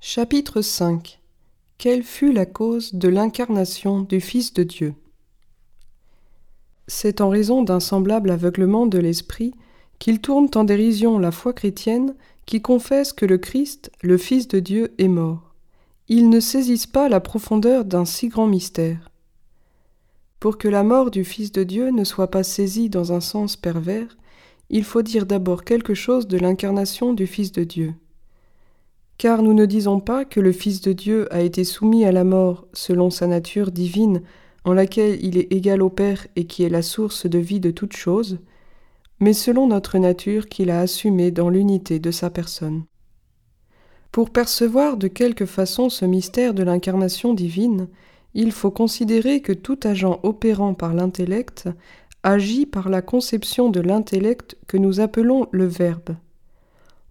Chapitre 5 Quelle fut la cause de l'incarnation du Fils de Dieu? C'est en raison d'un semblable aveuglement de l'esprit qu'ils tournent en dérision la foi chrétienne qui confesse que le Christ, le Fils de Dieu, est mort. Ils ne saisissent pas la profondeur d'un si grand mystère. Pour que la mort du Fils de Dieu ne soit pas saisie dans un sens pervers, il faut dire d'abord quelque chose de l'incarnation du Fils de Dieu. Car nous ne disons pas que le Fils de Dieu a été soumis à la mort selon sa nature divine, en laquelle il est égal au Père et qui est la source de vie de toutes choses, mais selon notre nature qu'il a assumée dans l'unité de sa personne. Pour percevoir de quelque façon ce mystère de l'incarnation divine, il faut considérer que tout agent opérant par l'intellect agit par la conception de l'intellect que nous appelons le Verbe.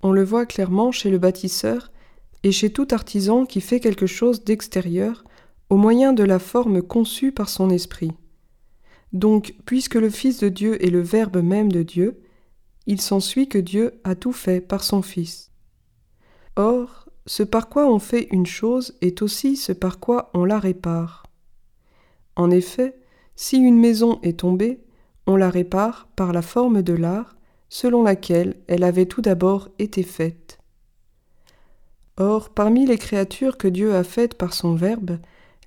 On le voit clairement chez le bâtisseur et chez tout artisan qui fait quelque chose d'extérieur au moyen de la forme conçue par son esprit. Donc, puisque le Fils de Dieu est le Verbe même de Dieu, il s'ensuit que Dieu a tout fait par son Fils. Or, ce par quoi on fait une chose est aussi ce par quoi on la répare. En effet, si une maison est tombée, on la répare par la forme de l'art, selon laquelle elle avait tout d'abord été faite. Or, parmi les créatures que Dieu a faites par son Verbe,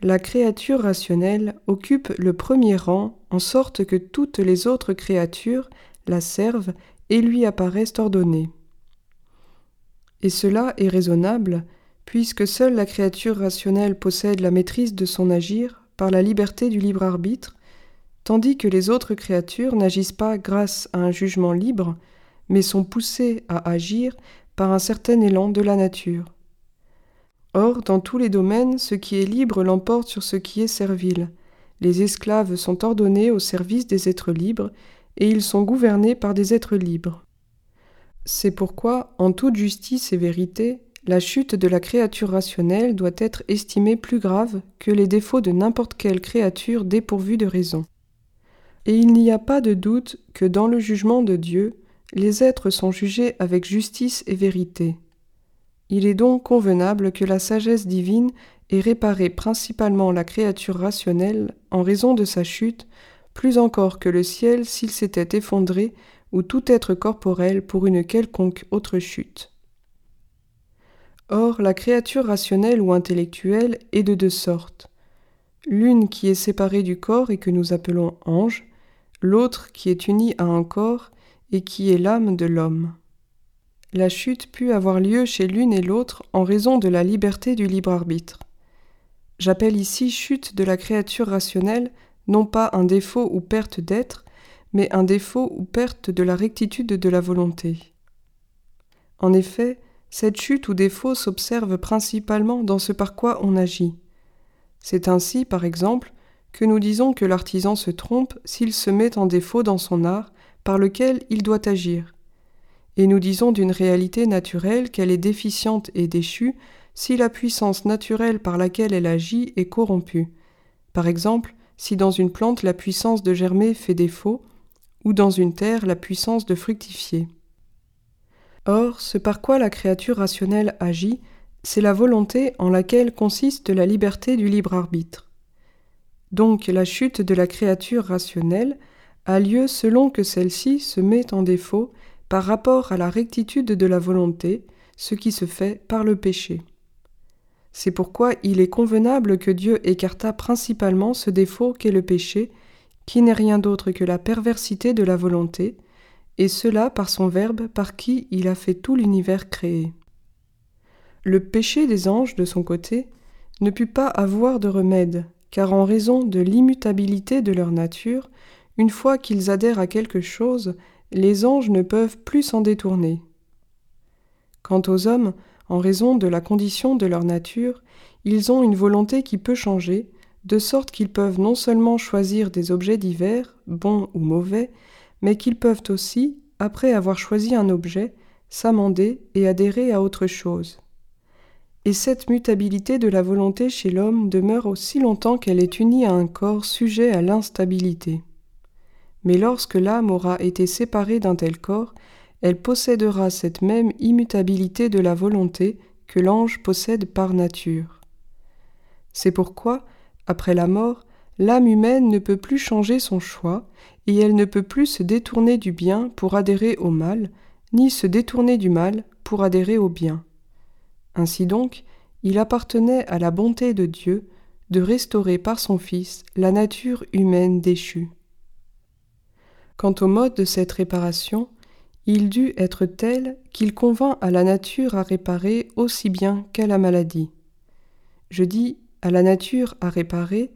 la créature rationnelle occupe le premier rang en sorte que toutes les autres créatures la servent et lui apparaissent ordonnées. Et cela est raisonnable, puisque seule la créature rationnelle possède la maîtrise de son agir par la liberté du libre arbitre, tandis que les autres créatures n'agissent pas grâce à un jugement libre, mais sont poussées à agir par un certain élan de la nature. Or, dans tous les domaines, ce qui est libre l'emporte sur ce qui est servile. Les esclaves sont ordonnés au service des êtres libres, et ils sont gouvernés par des êtres libres. C'est pourquoi, en toute justice et vérité, la chute de la créature rationnelle doit être estimée plus grave que les défauts de n'importe quelle créature dépourvue de raison. Et il n'y a pas de doute que dans le jugement de Dieu, les êtres sont jugés avec justice et vérité. Il est donc convenable que la sagesse divine ait réparé principalement la créature rationnelle en raison de sa chute, plus encore que le ciel s'il s'était effondré ou tout être corporel pour une quelconque autre chute. Or, la créature rationnelle ou intellectuelle est de deux sortes. L'une qui est séparée du corps et que nous appelons ange, l'autre qui est unie à un corps et qui est l'âme de l'homme la chute put avoir lieu chez l'une et l'autre en raison de la liberté du libre arbitre. J'appelle ici chute de la créature rationnelle non pas un défaut ou perte d'être, mais un défaut ou perte de la rectitude de la volonté. En effet, cette chute ou défaut s'observe principalement dans ce par quoi on agit. C'est ainsi, par exemple, que nous disons que l'artisan se trompe s'il se met en défaut dans son art par lequel il doit agir et nous disons d'une réalité naturelle qu'elle est déficiente et déchue si la puissance naturelle par laquelle elle agit est corrompue. Par exemple, si dans une plante la puissance de germer fait défaut, ou dans une terre la puissance de fructifier. Or, ce par quoi la créature rationnelle agit, c'est la volonté en laquelle consiste la liberté du libre arbitre. Donc la chute de la créature rationnelle a lieu selon que celle-ci se met en défaut par rapport à la rectitude de la volonté, ce qui se fait par le péché. C'est pourquoi il est convenable que Dieu écarta principalement ce défaut qu'est le péché, qui n'est rien d'autre que la perversité de la volonté, et cela par son Verbe par qui il a fait tout l'univers créé. Le péché des anges, de son côté, ne put pas avoir de remède, car en raison de l'immutabilité de leur nature, une fois qu'ils adhèrent à quelque chose, les anges ne peuvent plus s'en détourner. Quant aux hommes, en raison de la condition de leur nature, ils ont une volonté qui peut changer, de sorte qu'ils peuvent non seulement choisir des objets divers, bons ou mauvais, mais qu'ils peuvent aussi, après avoir choisi un objet, s'amender et adhérer à autre chose. Et cette mutabilité de la volonté chez l'homme demeure aussi longtemps qu'elle est unie à un corps sujet à l'instabilité. Mais lorsque l'âme aura été séparée d'un tel corps, elle possédera cette même immutabilité de la volonté que l'ange possède par nature. C'est pourquoi, après la mort, l'âme humaine ne peut plus changer son choix, et elle ne peut plus se détourner du bien pour adhérer au mal, ni se détourner du mal pour adhérer au bien. Ainsi donc, il appartenait à la bonté de Dieu de restaurer par son Fils la nature humaine déchue. Quant au mode de cette réparation, il dut être tel qu'il convint à la nature à réparer aussi bien qu'à la maladie. Je dis à la nature à réparer,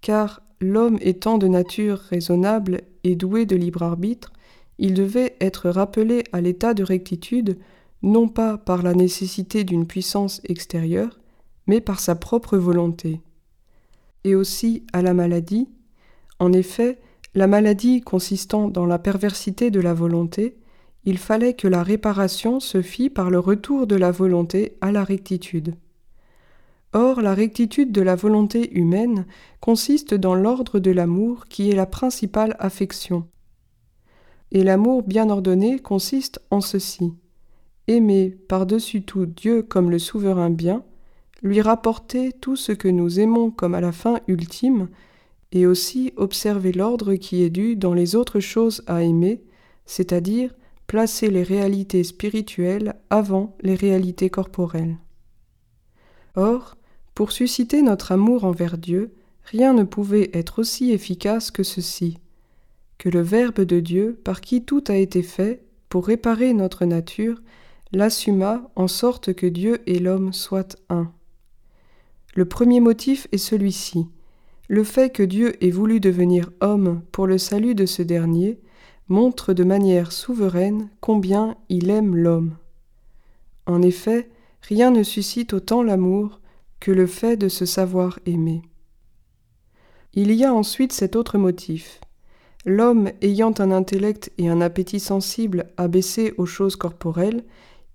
car l'homme étant de nature raisonnable et doué de libre arbitre, il devait être rappelé à l'état de rectitude non pas par la nécessité d'une puissance extérieure, mais par sa propre volonté. Et aussi à la maladie. En effet, la maladie consistant dans la perversité de la volonté, il fallait que la réparation se fît par le retour de la volonté à la rectitude. Or, la rectitude de la volonté humaine consiste dans l'ordre de l'amour qui est la principale affection. Et l'amour bien ordonné consiste en ceci aimer par-dessus tout Dieu comme le souverain bien, lui rapporter tout ce que nous aimons comme à la fin ultime, et aussi observer l'ordre qui est dû dans les autres choses à aimer, c'est-à-dire placer les réalités spirituelles avant les réalités corporelles. Or, pour susciter notre amour envers Dieu, rien ne pouvait être aussi efficace que ceci, que le Verbe de Dieu, par qui tout a été fait, pour réparer notre nature, l'assuma en sorte que Dieu et l'homme soient un. Le premier motif est celui-ci. Le fait que Dieu ait voulu devenir homme pour le salut de ce dernier montre de manière souveraine combien il aime l'homme. En effet, rien ne suscite autant l'amour que le fait de se savoir aimer. Il y a ensuite cet autre motif. L'homme ayant un intellect et un appétit sensible abaissés aux choses corporelles,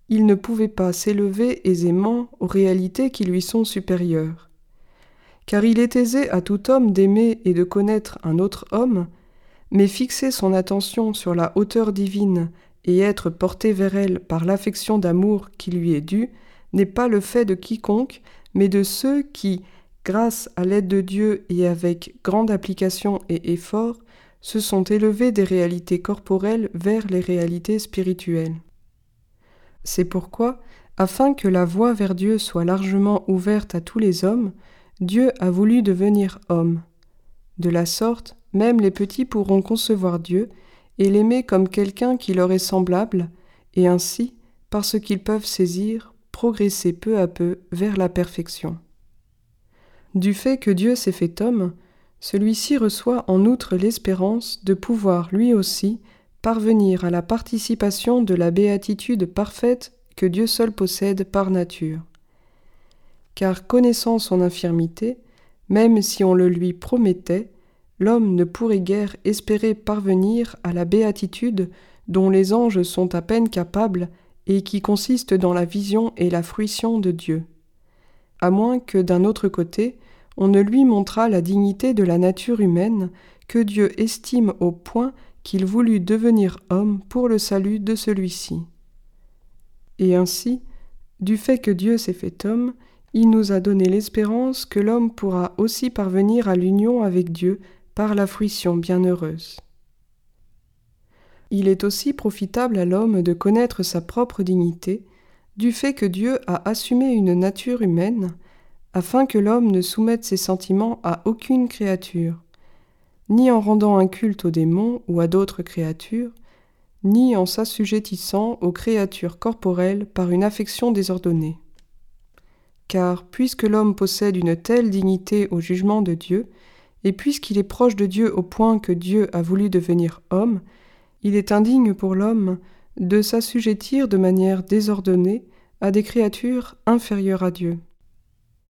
il ne pouvait pas s'élever aisément aux réalités qui lui sont supérieures. Car il est aisé à tout homme d'aimer et de connaître un autre homme, mais fixer son attention sur la hauteur divine et être porté vers elle par l'affection d'amour qui lui est due, n'est pas le fait de quiconque, mais de ceux qui, grâce à l'aide de Dieu et avec grande application et effort, se sont élevés des réalités corporelles vers les réalités spirituelles. C'est pourquoi, afin que la voie vers Dieu soit largement ouverte à tous les hommes, Dieu a voulu devenir homme. De la sorte, même les petits pourront concevoir Dieu et l'aimer comme quelqu'un qui leur est semblable, et ainsi, parce qu'ils peuvent saisir, progresser peu à peu vers la perfection. Du fait que Dieu s'est fait homme, celui-ci reçoit en outre l'espérance de pouvoir lui aussi parvenir à la participation de la béatitude parfaite que Dieu seul possède par nature. Car connaissant son infirmité, même si on le lui promettait, l'homme ne pourrait guère espérer parvenir à la béatitude dont les anges sont à peine capables et qui consiste dans la vision et la fruition de Dieu. À moins que d'un autre côté, on ne lui montrât la dignité de la nature humaine que Dieu estime au point qu'il voulut devenir homme pour le salut de celui-ci. Et ainsi, du fait que Dieu s'est fait homme, il nous a donné l'espérance que l'homme pourra aussi parvenir à l'union avec Dieu par la fruition bienheureuse. Il est aussi profitable à l'homme de connaître sa propre dignité, du fait que Dieu a assumé une nature humaine, afin que l'homme ne soumette ses sentiments à aucune créature, ni en rendant un culte aux démons ou à d'autres créatures, ni en s'assujettissant aux créatures corporelles par une affection désordonnée. Car puisque l'homme possède une telle dignité au jugement de Dieu, et puisqu'il est proche de Dieu au point que Dieu a voulu devenir homme, il est indigne pour l'homme de s'assujettir de manière désordonnée à des créatures inférieures à Dieu.